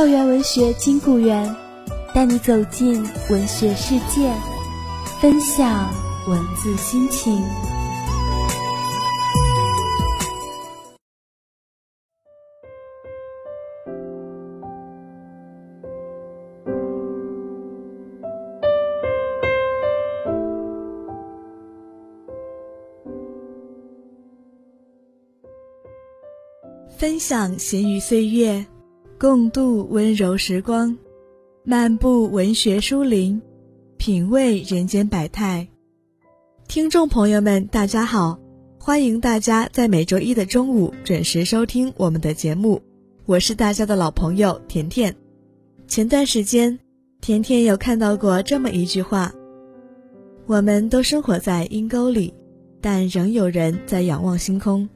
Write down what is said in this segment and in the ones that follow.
校园文学金谷园，带你走进文学世界，分享文字心情。分享闲余岁月。共度温柔时光，漫步文学书林，品味人间百态。听众朋友们，大家好，欢迎大家在每周一的中午准时收听我们的节目，我是大家的老朋友甜甜。前段时间，甜甜有看到过这么一句话：“我们都生活在阴沟里，但仍有人在仰望星空。”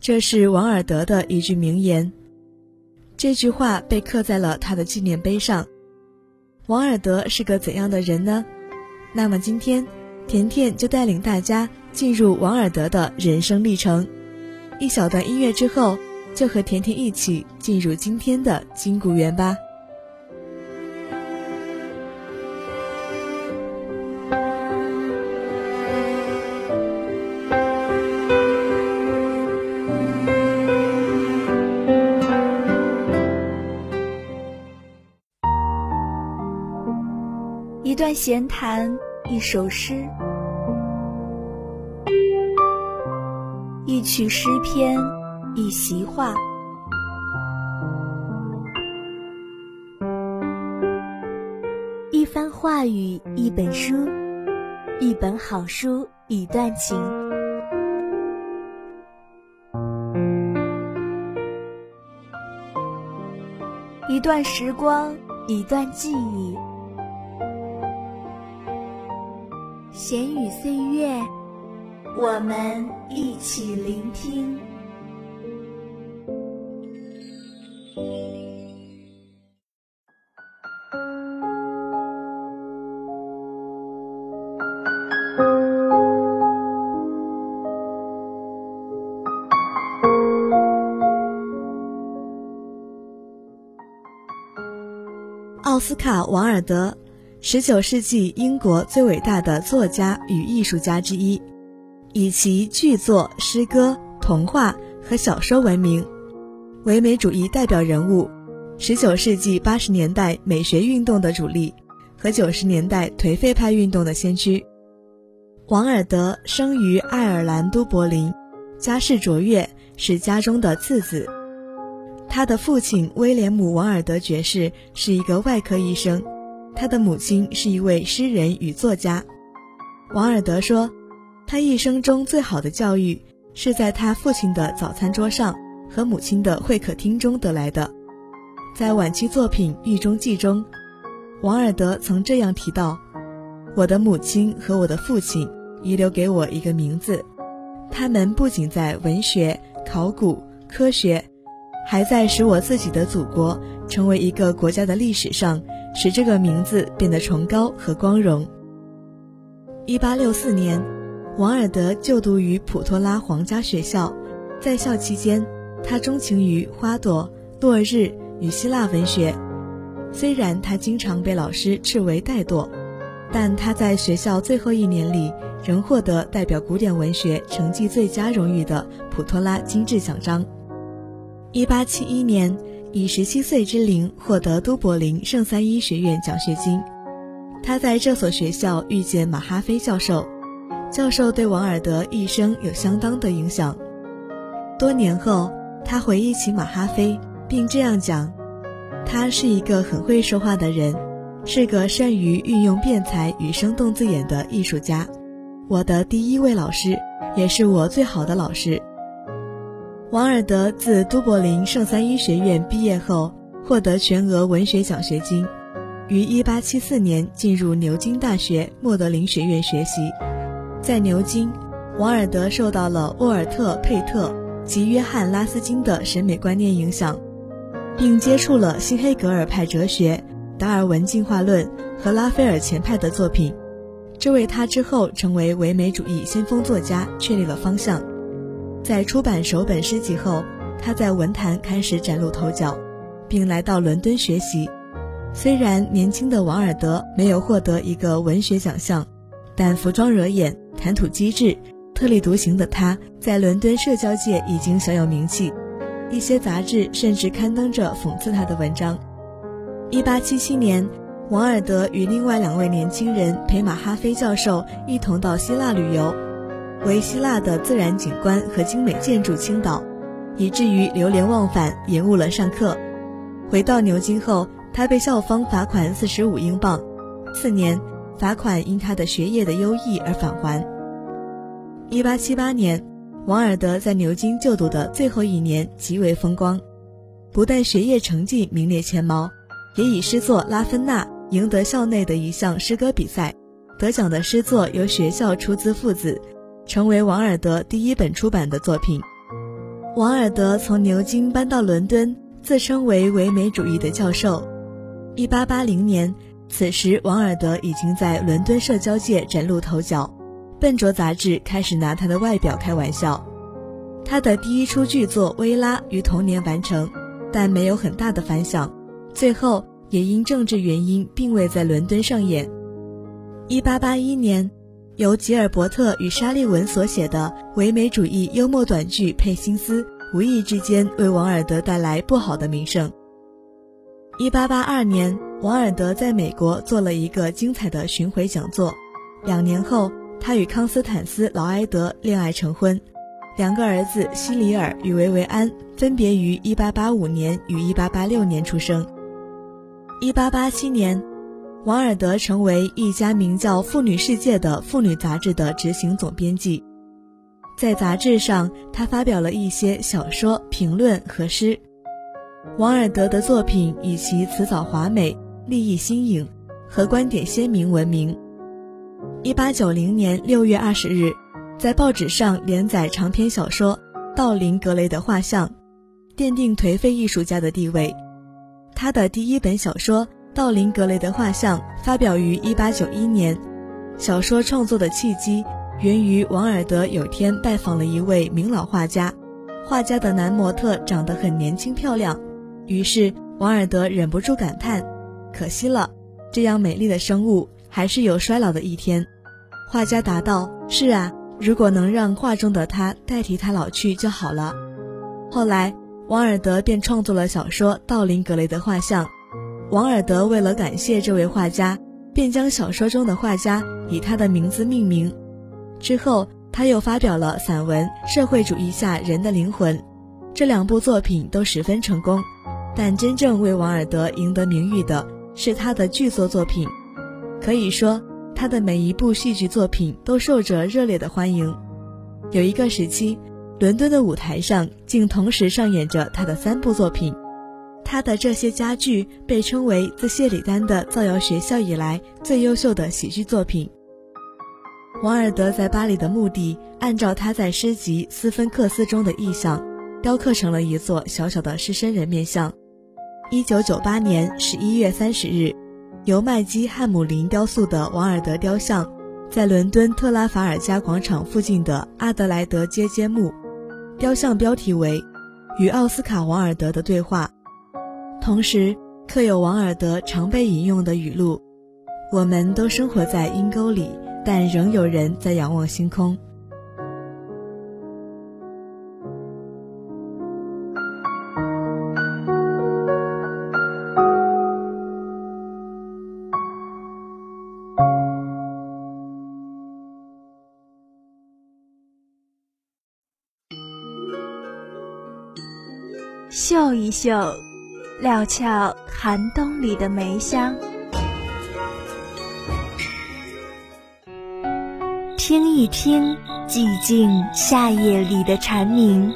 这是王尔德的一句名言。这句话被刻在了他的纪念碑上。王尔德是个怎样的人呢？那么今天，甜甜就带领大家进入王尔德的人生历程。一小段音乐之后，就和甜甜一起进入今天的金谷园吧。段闲谈，一首诗，一曲诗篇，一席话，一番话语，一本书，一本好书，一段情，一段时光，一段记忆。闲语岁月，我们一起聆听。奥斯卡·王尔德。十九世纪英国最伟大的作家与艺术家之一，以其剧作、诗歌、童话和小说闻名，唯美主义代表人物，十九世纪八十年代美学运动的主力和九十年代颓废派运动的先驱。王尔德生于爱尔兰都柏林，家世卓越，是家中的次子。他的父亲威廉姆·王尔德爵士是一个外科医生。他的母亲是一位诗人与作家，王尔德说，他一生中最好的教育是在他父亲的早餐桌上和母亲的会客厅中得来的。在晚期作品《狱中记》中，王尔德曾这样提到：“我的母亲和我的父亲遗留给我一个名字，他们不仅在文学、考古、科学，还在使我自己的祖国成为一个国家的历史上。”使这个名字变得崇高和光荣。一八六四年，王尔德就读于普托拉皇家学校，在校期间，他钟情于花朵、落日与希腊文学。虽然他经常被老师斥为怠惰，但他在学校最后一年里仍获得代表古典文学成绩最佳荣誉的普托拉金质奖章。1871年，以17岁之龄获得都柏林圣三一学院奖学金。他在这所学校遇见马哈菲教授，教授对王尔德一生有相当的影响。多年后，他回忆起马哈菲，并这样讲：“他是一个很会说话的人，是个善于运用辩才与生动字眼的艺术家。我的第一位老师，也是我最好的老师。”王尔德自都柏林圣三一学院毕业后，获得全额文学奖学金，于1874年进入牛津大学莫德林学院学习。在牛津，王尔德受到了沃尔特·佩特及约翰·拉斯金的审美观念影响，并接触了新黑格尔派哲学、达尔文进化论和拉斐尔前派的作品，这为他之后成为唯美主义先锋作家确立了方向。在出版首本诗集后，他在文坛开始崭露头角，并来到伦敦学习。虽然年轻的王尔德没有获得一个文学奖项，但服装惹眼、谈吐机智、特立独行的他，在伦敦社交界已经小有名气。一些杂志甚至刊登着讽刺他的文章。1877年，王尔德与另外两位年轻人陪马哈菲教授一同到希腊旅游。为希腊的自然景观和精美建筑倾倒，以至于流连忘返，延误了上课。回到牛津后，他被校方罚款四十五英镑。次年，罚款因他的学业的优异而返还。一八七八年，王尔德在牛津就读的最后一年极为风光，不但学业成绩名列前茅，也以诗作《拉芬纳》赢得校内的一项诗歌比赛。得奖的诗作由学校出资父子。成为王尔德第一本出版的作品。王尔德从牛津搬到伦敦，自称为唯美主义的教授。1880年，此时王尔德已经在伦敦社交界崭露头角，笨拙杂志开始拿他的外表开玩笑。他的第一出剧作《薇拉》于同年完成，但没有很大的反响，最后也因政治原因并未在伦敦上演。1881年。由吉尔伯特与沙利文所写的唯美主义幽默短剧《佩辛斯》，无意之间为王尔德带来不好的名声。1882年，王尔德在美国做了一个精彩的巡回讲座。两年后，他与康斯坦斯·劳埃德恋爱成婚，两个儿子西里尔与维维安分别于1885年与1886年出生。1887年。王尔德成为一家名叫《妇女世界》的妇女杂志的执行总编辑，在杂志上，他发表了一些小说、评论和诗。王尔德的作品以其辞藻华美、立意新颖和观点鲜明闻名。一八九零年六月二十日，在报纸上连载长篇小说《道林格雷的画像》，奠定颓废艺术家的地位。他的第一本小说。道林格雷的画像发表于1891年。小说创作的契机源于王尔德有天拜访了一位名老画家，画家的男模特长得很年轻漂亮，于是王尔德忍不住感叹：“可惜了，这样美丽的生物还是有衰老的一天。”画家答道：“是啊，如果能让画中的他代替他老去就好了。”后来，王尔德便创作了小说《道林格雷的画像》。王尔德为了感谢这位画家，便将小说中的画家以他的名字命名。之后，他又发表了散文《社会主义下人的灵魂》，这两部作品都十分成功。但真正为王尔德赢得名誉的是他的剧作作品。可以说，他的每一部戏剧作品都受着热烈的欢迎。有一个时期，伦敦的舞台上竟同时上演着他的三部作品。他的这些佳句被称为自谢里丹的造谣学校以来最优秀的喜剧作品。王尔德在巴黎的墓地，按照他在诗集《斯芬克斯》中的意象，雕刻成了一座小小的狮身人面像。一九九八年十一月三十日，由麦基·汉姆林雕塑的王尔德雕像，在伦敦特拉法尔加广场附近的阿德莱德街揭幕。雕像标题为《与奥斯卡·王尔德的对话》。同时刻有王尔德常被引用的语录。我们都生活在阴沟里但仍有人在仰望星空。笑一笑料峭寒冬里的梅香；听一听寂静夏夜里的蝉鸣。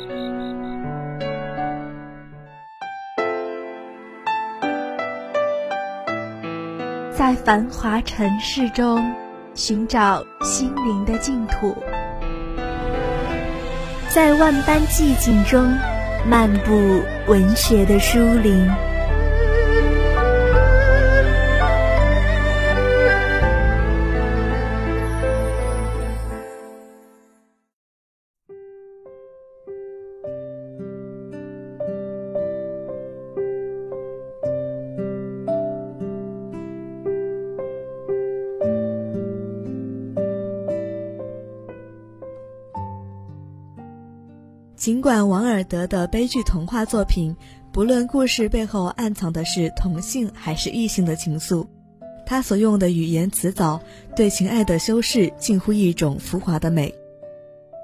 在繁华尘世中寻找心灵的净土，在万般寂静中漫步文学的书林。管王尔德的悲剧童话作品，不论故事背后暗藏的是同性还是异性的情愫，他所用的语言辞藻，对情爱的修饰近乎一种浮华的美。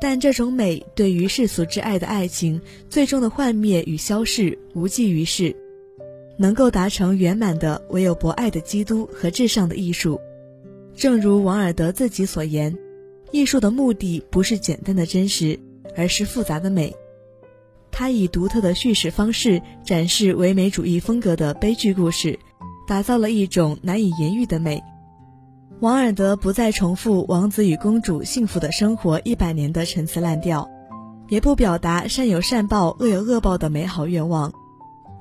但这种美对于世俗之爱的爱情，最终的幻灭与消逝无济于事。能够达成圆满的，唯有博爱的基督和至上的艺术。正如王尔德自己所言，艺术的目的不是简单的真实。而是复杂的美，他以独特的叙事方式展示唯美主义风格的悲剧故事，打造了一种难以言喻的美。王尔德不再重复王子与公主幸福的生活一百年的陈词滥调，也不表达善有善报恶有恶报的美好愿望，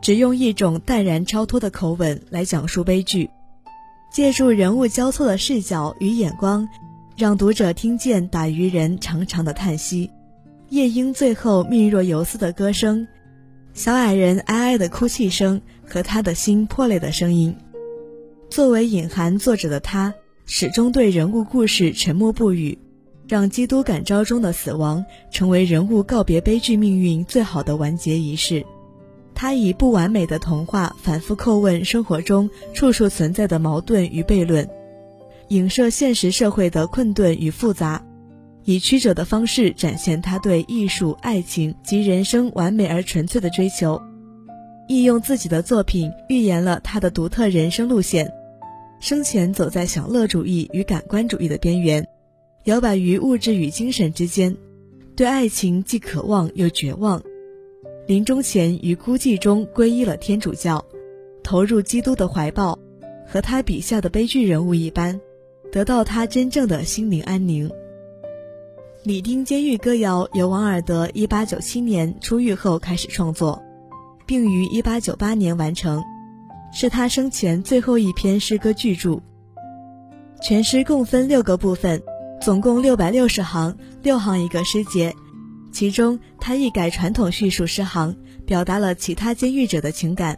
只用一种淡然超脱的口吻来讲述悲剧，借助人物交错的视角与眼光，让读者听见打渔人长长的叹息。夜莺最后命若游丝的歌声，小矮人哀哀的哭泣声和他的心破裂的声音。作为隐含作者的他，始终对人物故事沉默不语，让基督感召中的死亡成为人物告别悲剧命运最好的完结仪式。他以不完美的童话反复叩问生活中处处存在的矛盾与悖论，影射现实社会的困顿与复杂。以曲折的方式展现他对艺术、爱情及人生完美而纯粹的追求，亦用自己的作品预言了他的独特人生路线。生前走在享乐主义与感官主义的边缘，摇摆于物质与精神之间，对爱情既渴望又绝望。临终前于孤寂中皈依了天主教，投入基督的怀抱，和他笔下的悲剧人物一般，得到他真正的心灵安宁。《李丁监狱歌谣》由王尔德1897年出狱后开始创作，并于1898年完成，是他生前最后一篇诗歌巨著。全诗共分六个部分，总共六百六十行，六行一个诗节。其中，他一改传统叙述诗行，表达了其他监狱者的情感。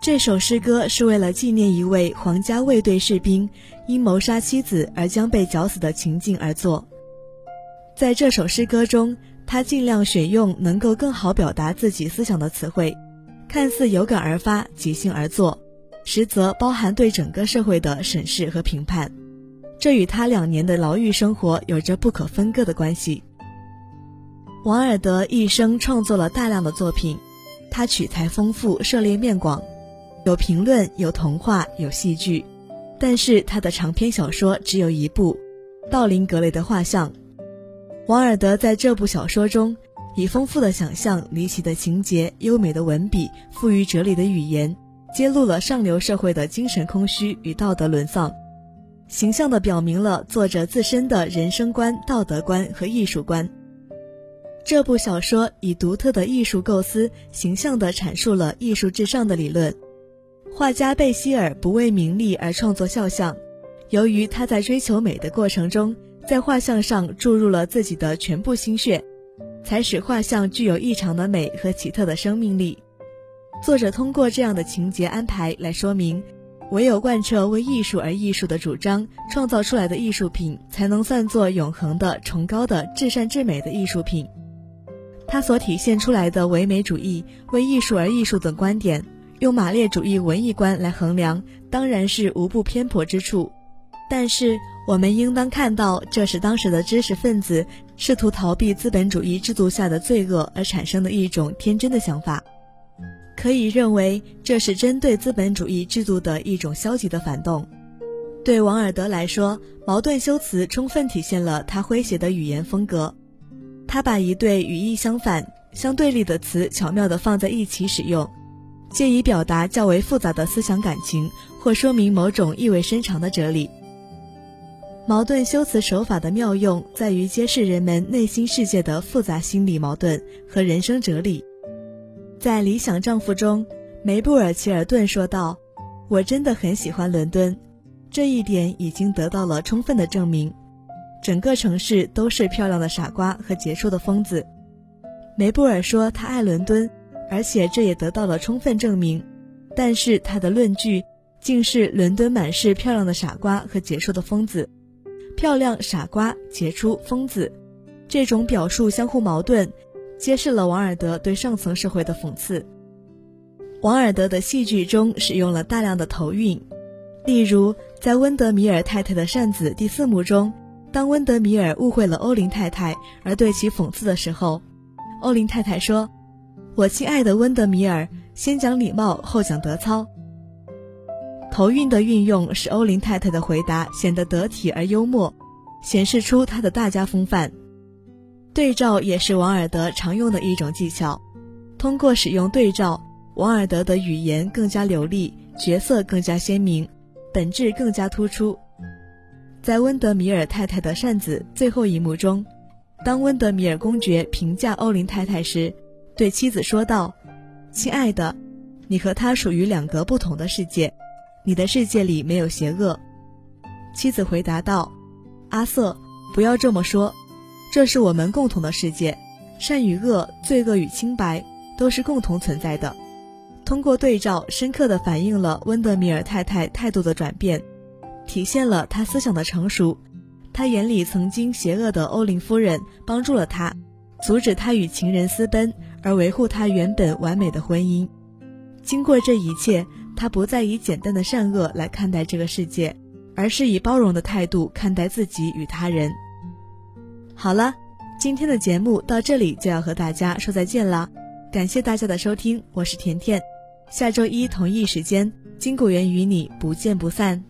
这首诗歌是为了纪念一位皇家卫队士兵因谋杀妻子而将被绞死的情境而作。在这首诗歌中，他尽量选用能够更好表达自己思想的词汇，看似有感而发、即兴而作，实则包含对整个社会的审视和评判。这与他两年的牢狱生活有着不可分割的关系。王尔德一生创作了大量的作品，他取材丰富，涉猎面广，有评论，有童话，有戏剧，但是他的长篇小说只有一部，《道林格雷的画像》。王尔德在这部小说中，以丰富的想象、离奇的情节、优美的文笔、富于哲理的语言，揭露了上流社会的精神空虚与道德沦丧，形象地表明了作者自身的人生观、道德观和艺术观。这部小说以独特的艺术构思，形象地阐述了艺术至上的理论。画家贝希尔不为名利而创作肖像，由于他在追求美的过程中。在画像上注入了自己的全部心血，才使画像具有异常的美和奇特的生命力。作者通过这样的情节安排来说明，唯有贯彻为艺术而艺术的主张，创造出来的艺术品才能算作永恒的、崇高的、至善至美的艺术品。他所体现出来的唯美主义、为艺术而艺术等观点，用马列主义文艺观来衡量，当然是无不偏颇之处。但是，我们应当看到，这是当时的知识分子试图逃避资本主义制度下的罪恶而产生的一种天真的想法。可以认为这是针对资本主义制度的一种消极的反动。对王尔德来说，矛盾修辞充分体现了他诙谐的语言风格。他把一对语义相反、相对立的词巧妙地放在一起使用，借以表达较为复杂的思想感情，或说明某种意味深长的哲理。矛盾修辞手法的妙用在于揭示人们内心世界的复杂心理矛盾和人生哲理。在《理想丈夫》中，梅布尔·齐尔顿说道：“我真的很喜欢伦敦，这一点已经得到了充分的证明。整个城市都是漂亮的傻瓜和杰出的疯子。”梅布尔说他爱伦敦，而且这也得到了充分证明。但是他的论据竟是伦敦满是漂亮的傻瓜和杰出的疯子。漂亮、傻瓜、杰出、疯子，这种表述相互矛盾，揭示了王尔德对上层社会的讽刺。王尔德的戏剧中使用了大量的头韵，例如在温德米尔太太的扇子第四幕中，当温德米尔误会了欧林太太而对其讽刺的时候，欧林太太说：“我亲爱的温德米尔，先讲礼貌，后讲德操。”头韵的运用使欧林太太的回答显得得体而幽默，显示出她的大家风范。对照也是王尔德常用的一种技巧，通过使用对照，王尔德的语言更加流利，角色更加鲜明，本质更加突出。在温德米尔太太的扇子最后一幕中，当温德米尔公爵评价欧林太太时，对妻子说道：“亲爱的，你和他属于两个不同的世界。”你的世界里没有邪恶，妻子回答道：“阿瑟，不要这么说，这是我们共同的世界，善与恶、罪恶与清白都是共同存在的。”通过对照，深刻地反映了温德米尔太太态度的转变，体现了他思想的成熟。他眼里曾经邪恶的欧林夫人帮助了他，阻止他与情人私奔，而维护他原本完美的婚姻。经过这一切。他不再以简单的善恶来看待这个世界，而是以包容的态度看待自己与他人。好了，今天的节目到这里就要和大家说再见了，感谢大家的收听，我是甜甜，下周一同一时间，金谷园与你不见不散。